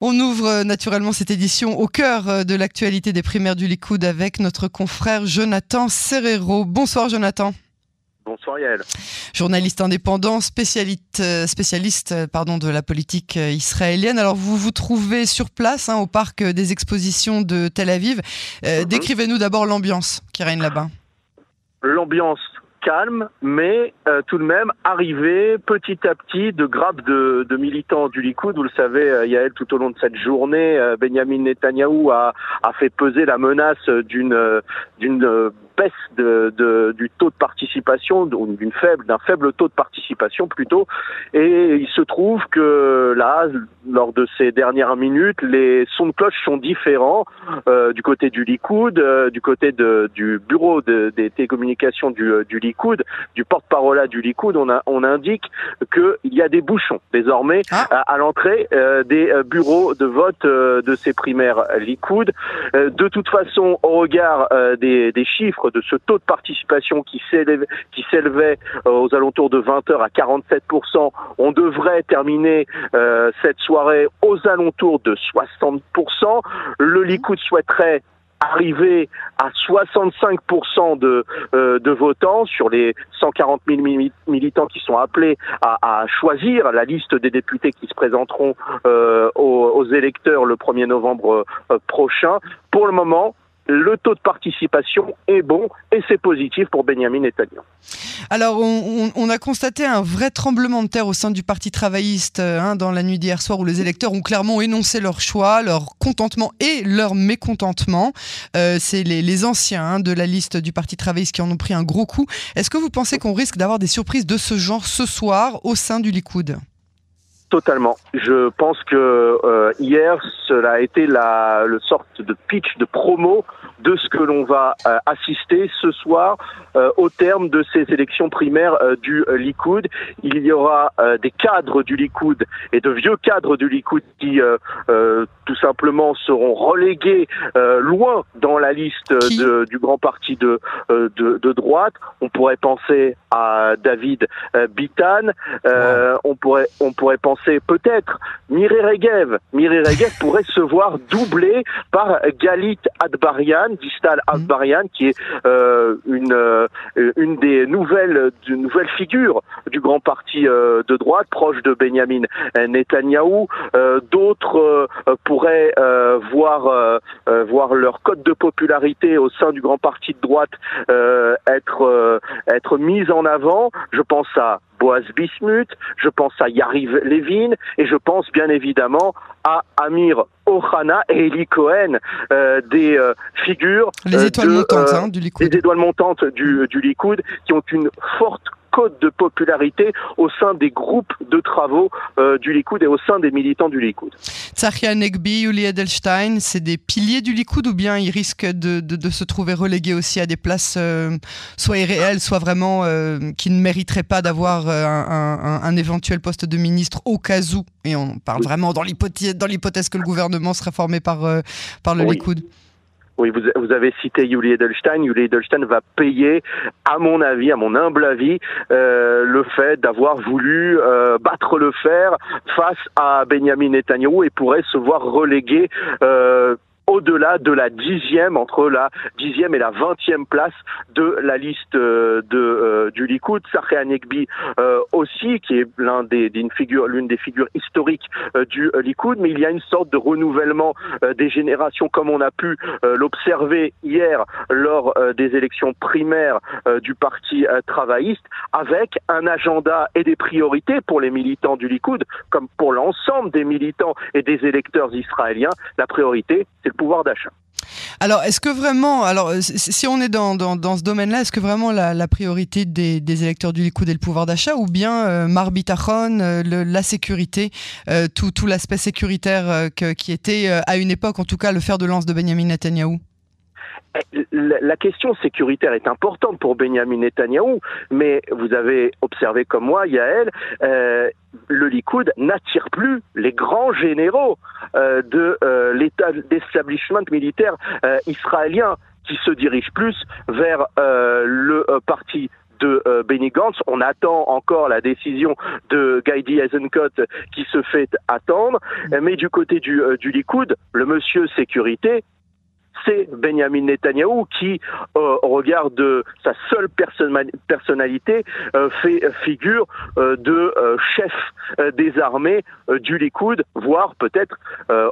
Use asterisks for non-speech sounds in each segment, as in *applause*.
On ouvre naturellement cette édition au cœur de l'actualité des primaires du Likoud avec notre confrère Jonathan Serrero. Bonsoir Jonathan. Bonsoir Yael. Journaliste indépendant, spécialiste, spécialiste pardon, de la politique israélienne. Alors vous vous trouvez sur place hein, au parc des expositions de Tel Aviv. Euh, Décrivez-nous d'abord l'ambiance qui règne là-bas. L'ambiance calme, mais euh, tout de même arrivé petit à petit de grappes de, de, militants du Likoud. Vous le savez, euh, Yael, tout au long de cette journée, euh, Benjamin Netanyahou a, a fait peser la menace d'une d'une baisse de, de, du taux de participation, d'une faible, d'un faible taux de participation plutôt. Et il se trouve que là, lors de ces dernières minutes, les sons de cloche sont différents euh, du côté du Likoud, euh, du côté de, du bureau de, des télécommunications du, euh, du Likoud, du porte-parole du Likoud. On, a, on indique qu'il y a des bouchons désormais ah. à, à l'entrée euh, des bureaux de vote de ces primaires Likoud. de toute façon, au regard des, des chiffres de ce taux de participation qui s'élevait euh, aux alentours de 20 heures à 47%. On devrait terminer euh, cette soirée aux alentours de 60%. Le Likoud souhaiterait arriver à 65% de, euh, de votants sur les 140 000 militants qui sont appelés à, choisir la liste des députés qui se présenteront aux, aux, électeurs le 1er novembre prochain. Pour le moment, le taux de participation est bon et c'est positif pour Benjamin Netanyahu. Alors, on, a constaté un vrai tremblement de terre au sein du Parti travailliste euh, hein, dans la nuit d'hier soir où les électeurs ont clairement énoncé leur choix, leur contentement et leur mécontentement. Euh, c'est les, anciens hein, de la liste du Parti travailliste qui en ont pris un gros coup. Est-ce que vous pensez qu'on risque d'avoir des surprises de ce genre ce soir au sein du Likoud? Totalement. Je pense que euh, hier, cela a été la le sorte de pitch, de promo de ce que l'on va euh, assister ce soir euh, au terme de ces élections primaires euh, du Likoud. Il y aura des cadres du Likoud et de vieux cadres du Likoud qui tout simplement seront relégués loin dans la liste de, du grand parti de, de, de, droite. On pourrait penser à David Bitan. On pourrait on pourrait penser peut-être Mireille Regev. Mireille Regev pourrait se voir doublé par Galit Adbarian Distal Asbarian, qui est euh, une euh, une des nouvelles nouvelles figures du grand parti euh, de droite, proche de Benjamin Netanyahou. D'autres pourraient voir voir leur code de popularité au sein du grand parti de droite être être mise en avant. Je pense à Boaz Bismuth, je pense à Yariv Levin et je pense bien évidemment à Amir Ohana et Eli Cohen, euh, des euh, figures les euh, étoiles montantes hein, du Likoud. Les étoiles montantes du, du Likoud qui ont une forte cote de popularité au sein des groupes de travaux euh, du Likoud et au sein des militants du Likoud. Tzachia Negbi, Yuli Edelstein, c'est des piliers du Likoud ou bien ils risquent de, de, de se trouver relégués aussi à des places euh, soit irréelles, soit vraiment euh, qui ne mériteraient pas d'avoir un, un, un, éventuel poste de ministre au cas où? Et on parle vraiment dans l'hypothèse que le gouvernement serait formé par, par le oui. Likoud. Oui, vous, vous, avez cité Yuli Edelstein. Yuli Edelstein va payer, à mon avis, à mon humble avis, euh, le fait d'avoir voulu euh, battre le fer face à Benjamin Netanyahu et pourrait se voir relégué euh, au-delà de la dixième, entre la dixième et la vingtième place de la liste euh, de, euh, du Likoud. Saré Anekbi euh, aussi, qui est l'un des, l'une figure, des figures historiques euh, du Likoud, mais il y a une sorte de renouvellement euh, des générations comme on a pu euh, l'observer hier lors des élections primaires du Parti travailliste, avec un agenda et des priorités pour les militants du Likoud, comme pour l'ensemble des militants et des électeurs israéliens. La priorité, c'est pouvoir d'achat. Alors, est-ce que vraiment, alors si on est dans, dans, dans ce domaine-là, est-ce que vraiment la, la priorité des, des, électeurs du Likoud est le pouvoir d'achat ou bien euh, Mar Bitachon, euh, la sécurité, euh, tout, tout l'aspect sécuritaire euh, que, qui était euh, à une époque, en tout cas, le fer de lance de Benjamin Netanyahou la question sécuritaire est importante pour Benjamin Netanyahou, mais vous avez observé comme moi, Yael, euh, le Likoud n'attire plus les grands généraux euh, de euh, l'état d'establishment militaire israélien qui se dirige plus vers le parti de Benny Gantz. On attend encore la décision de Gaidi Eisenkot qui se fait attendre. Mais du côté du, du Likoud, le monsieur sécurité, c'est Benjamin Netanyahou qui, euh, au regard de sa seule personnalité, euh, fait figure euh, de chef des armées du Likoud, voire peut-être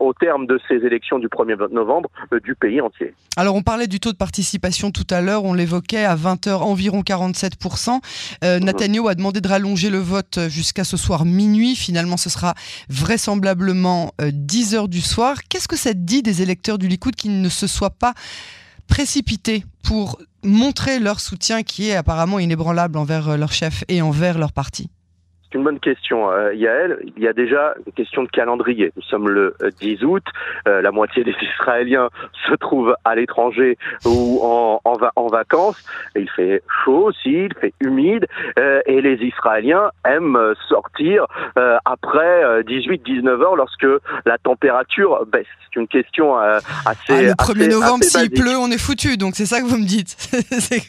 au terme de ces élections du 1er novembre du pays entier. Alors on parlait du taux de participation tout à l'heure, on l'évoquait à 20h environ 47%. Mhm. Netanyahou a demandé de rallonger le vote jusqu'à ce soir minuit. Finalement, ce sera vraisemblablement 10h du soir. Qu'est-ce que ça dit des électeurs du Likoud qui ne se soient pas précipités pour montrer leur soutien qui est apparemment inébranlable envers euh, leur chef et envers leur parti c'est une bonne question, euh, Yael. Il y a déjà une question de calendrier. Nous sommes le 10 euh, août. Euh, la moitié des Israéliens *laughs* se trouvent à l'étranger ou en, en, en, vacances. il fait chaud aussi, il fait humide. Euh, et les Israéliens aiment sortir après 18-19 heures lorsque la température baisse. C'est une question assez. Ah, le 1er novembre, s'il pleut, on est foutu. Donc c'est ça que vous me dites. *laughs* c'est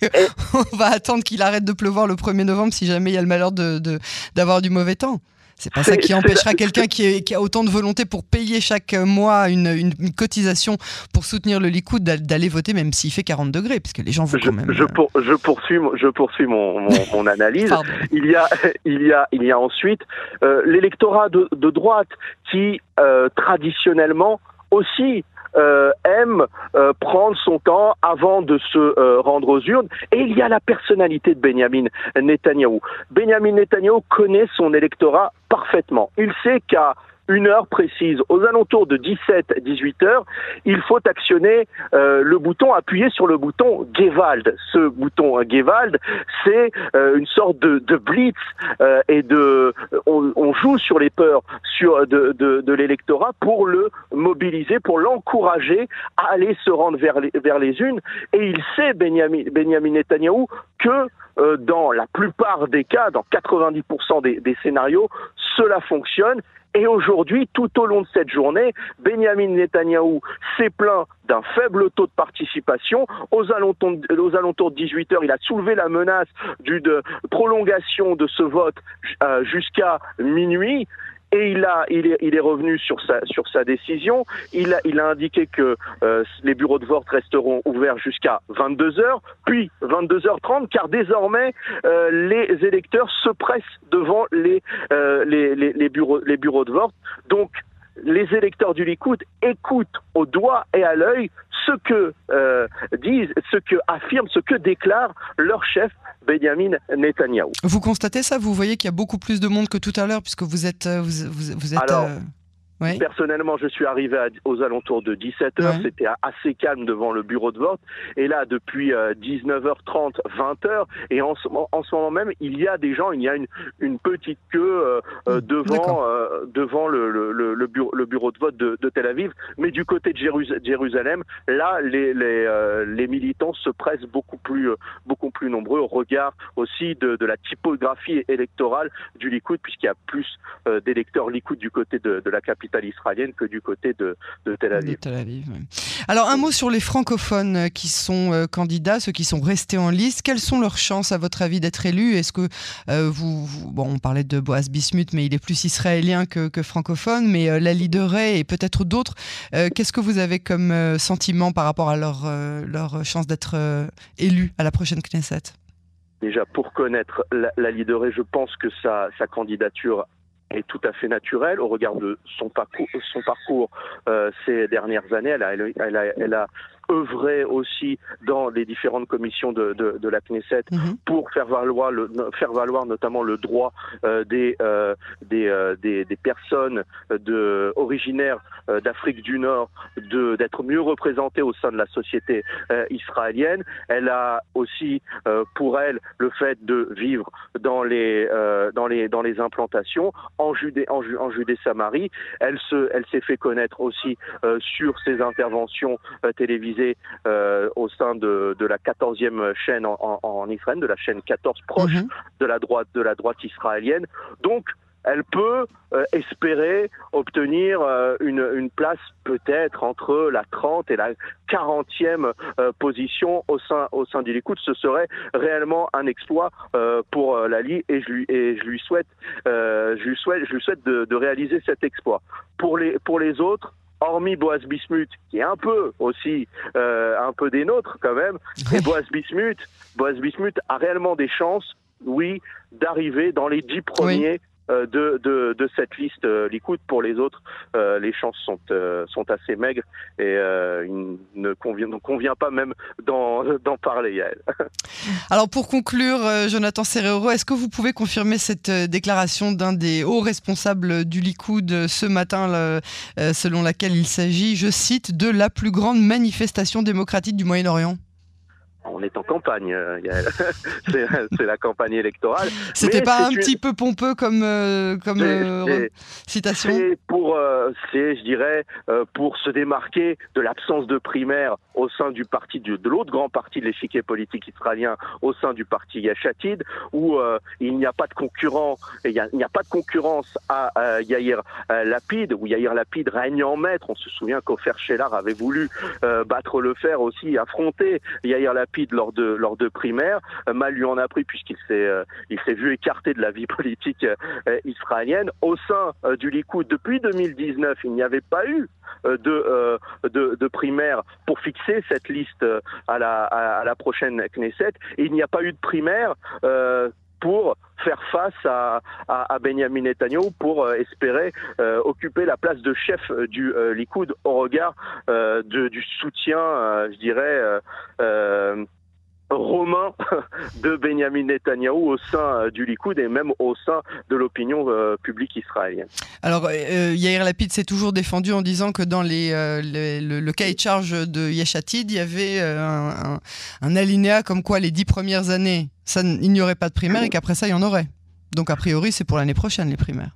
on va attendre qu'il arrête de pleuvoir le 1er novembre si jamais il y a le malheur d'avoir de, du mauvais temps. C'est pas ça qui *laughs* empêchera quelqu'un qui, qui, a autant de volonté pour payer chaque mois une, une, cotisation pour soutenir le Likoud d'aller voter même s'il fait 40 degrés, puisque les gens vont quand même. Je, euh, je poursuis, je poursuis mon, mon, *laughs* analyse. il y a, *laughs* il y a, il y a ensuite euh, l'électorat de, de, droite qui euh, traditionnellement aussi euh, aime euh, prendre son temps avant de se euh, rendre aux urnes. Et il y a la personnalité de Benjamin Netanyahu. Benjamin Netanyahu connaît son électorat parfaitement. Il sait qu'à une heure précise, aux alentours de 17-18 heures, il faut actionner euh, le bouton, appuyer sur le bouton Gewald. Ce bouton euh, Gewald, c'est euh, une sorte de, de blitz euh, et de, on, on, joue sur les peurs sur de, de, de l'électorat pour le mobiliser, pour l'encourager à aller se rendre vers les, vers les unes. Et il sait Benjamin, Benjamin Netanyahu que dans la plupart des cas, dans 90% des, des scénarios, cela fonctionne et aujourd'hui, tout au long de cette journée, Benjamin Netanyahou s'est plaint d'un faible taux de participation. Aux alentours, de 18 heures, il a soulevé la menace d'une prolongation de ce vote euh, jusqu'à minuit et il a, il est, il est revenu sur sa, sur sa décision. Il a, il a indiqué que euh, les bureaux de vote resteront ouverts jusqu'à 22 h puis 22 h 30 car désormais euh, les électeurs se pressent devant les, euh, les, les, les, bureaux, les bureaux de vote. Donc les électeurs du Likoud écoutent au doigt et à l'œil ce que euh, disent, ce que affirment, ce que déclare leur chef Benjamin Netanyahu. Vous constatez ça? Vous voyez qu'il y a beaucoup plus de monde que tout à l'heure puisque vous êtes, euh, vous, vous, êtes. Alors, euh, Personnellement, je suis arrivé aux alentours de 17 h C'était assez calme devant le bureau de vote. Et là, depuis 19h30, 20h, et en ce, en ce, moment même, il y a des gens, il y a une, une petite queue euh, euh, hmm, devant, euh, devant le, le, le, bureau, le, bureau, de vote de, de, Tel Aviv. Mais du côté de Jérusalem, là, les, les, les militants se pressent beaucoup plus, beaucoup plus nombreux au regard aussi de, de la typographie électorale du Likoud, puisqu'il y a plus d'électeurs Likoud du côté de, de la capitale israélienne que du côté de, Tel Aviv. Alors un mot sur les francophones euh, qui sont euh, candidats, ceux qui sont restés en liste. Quelles sont leurs chances, à votre avis, d'être élus? Est-ce que euh, vous, bon, on parlait de Boaz Bismuth, mais il est plus israélien que, francophone, mais la Lideret et peut-être d'autres. Qu'est-ce que vous avez comme sentiment par rapport à leur, leur chance d'être élus à la prochaine Knesset? Déjà, pour connaître la, la je pense que sa, sa candidature est tout à fait naturelle au regard de son parcours, son parcours euh, ces dernières années. Elle a, elle a, elle a œuvrer aussi dans les différentes commissions de, de, de la Knesset mhm. pour faire valoir, le, faire valoir notamment le droit euh, des, euh, des, euh, des, des, personnes de, originaires d'Afrique du Nord d'être mieux représentées au sein de la société israélienne. Elle a aussi pour elle le fait de vivre dans les, dans les, dans les implantations en Judée, en, en Judée-Samarie. Elle, se, elle s'est fait connaître aussi sur ses interventions télévisées euh, au sein de, de la 14e chaîne en, en, Israël, de la chaîne 14 proche mhm. de la droite de la droite israélienne. Donc elle peut euh, espérer obtenir euh, une, une, place peut-être entre la 30 et la 40e euh, position au sein, au sein du Likoud. Ce serait réellement un exploit pour la Ligue et je lui, et je lui souhaite, je lui souhaite, je lui souhaite de, de, réaliser cet exploit. Pour les, pour les autres, hormis Boaz Bismuth, qui est un peu aussi un peu des nôtres quand même, *laughs* et Boaz Bismuth, Boaz Bismuth a réellement des chances, oui, d'arriver dans les dix premiers euh, de, de, cette liste euh, Likoud. Pour les autres, euh, les chances sont, assez maigres et il ne convient, ne convient pas même d'en *laughs* parler, Yael. *laughs* Alors pour conclure, Jonathan Serrero, est-ce que vous pouvez confirmer cette déclaration d'un des hauts responsables du Likoud ce matin, selon laquelle il s'agit, je cite, de la plus grande manifestation démocratique du Moyen-Orient? On est en campagne, euh, *laughs* c'est la campagne électorale. C'était pas un petit peu pompeux comme, euh, comme euh, citation C'est pour, c'est, je dirais, pour se démarquer de l'absence de primaire au sein du parti, de, l'autre grand parti de l'échiquier politique israélien, au sein du parti Yachatid, où il n'y a pas de concurrent, il n'y a, pas de concurrence à, Yair Lapid, où Yair Lapid règne en maître. On se souvient qu'Ofer Shelar avait voulu battre le fer aussi, affronter Yair Lapid lors de lors de primaires. Euh, mal lui en a pris puisqu'il s'est euh, il s'est vu écarté de la vie politique euh, israélienne. Au sein du Likoud, depuis 2019, il n'y avait pas eu de, de, pour fixer cette liste à la, à, la prochaine Knesset. Et il n'y a pas eu de primaire pour faire face à, à, Benjamin Netanyahu pour espérer occuper la place de chef du Likoud au regard du soutien, je dirais, romain *laughs* de Benjamin Netanyahou au sein euh, du Likoud et même au sein de l'opinion euh, publique israélienne. Alors, euh, Yair Lapid s'est toujours défendu en disant que dans les, le, cahier de charge de Yeshatid, il y avait un, alinéa comme quoi les dix premières années, ça, il n'y aurait pas de primaire et qu'après ça, il y en aurait. Donc, a priori, c'est pour l'année prochaine, les primaires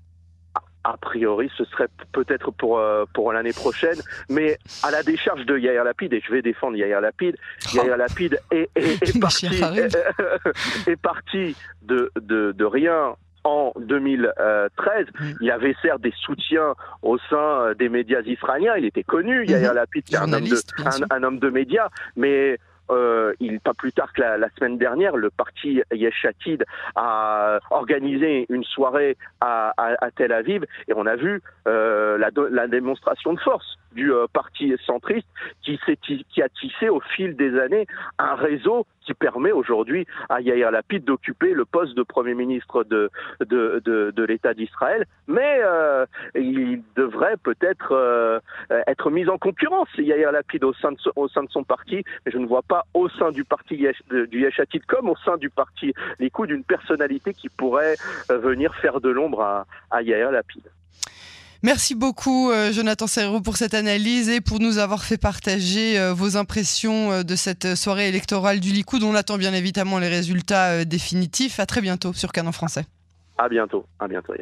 a priori, ce serait peut-être pour euh, pour l'année prochaine, mais à la décharge de Yair Lapid, et je vais défendre Yair Lapid, oh. Yair Lapid est, est, *laughs* parti, *laughs* est, parti de, de, de rien en 2013. Mm. Il y avait certes des soutiens au sein euh, des médias israéliens. Il était connu, Yair mm-hmm. Lapid, c'est un, un, homme de médias, mais euh, il, pas plus tard que la, semaine dernière, le parti Yeshatid a organisé une soirée à, Tel Aviv et on a vu euh, la, la démonstration de force du euh, parti centriste qui, qui a tissé au fil des années un réseau qui permet aujourd'hui à Yair Lapid d'occuper le poste de Premier ministre de, de, de, de l'État d'Israël. Mais euh, il devrait peut-être euh, être mis en concurrence, Yair Lapid, au sein, de, au sein de son parti. Mais je ne vois pas au sein du parti du Yeshatid comme au sein du parti Likoud d'une personnalité qui pourrait venir faire de l'ombre à, à Yair Lapid. Merci beaucoup, euh, Jonathan Serrero, pour cette analyse et pour nous avoir fait partager euh, vos impressions euh, de cette soirée électorale du Likoud. On attend bien évidemment les résultats définitifs. À très bientôt sur Canon Français. À bientôt. À bientôt.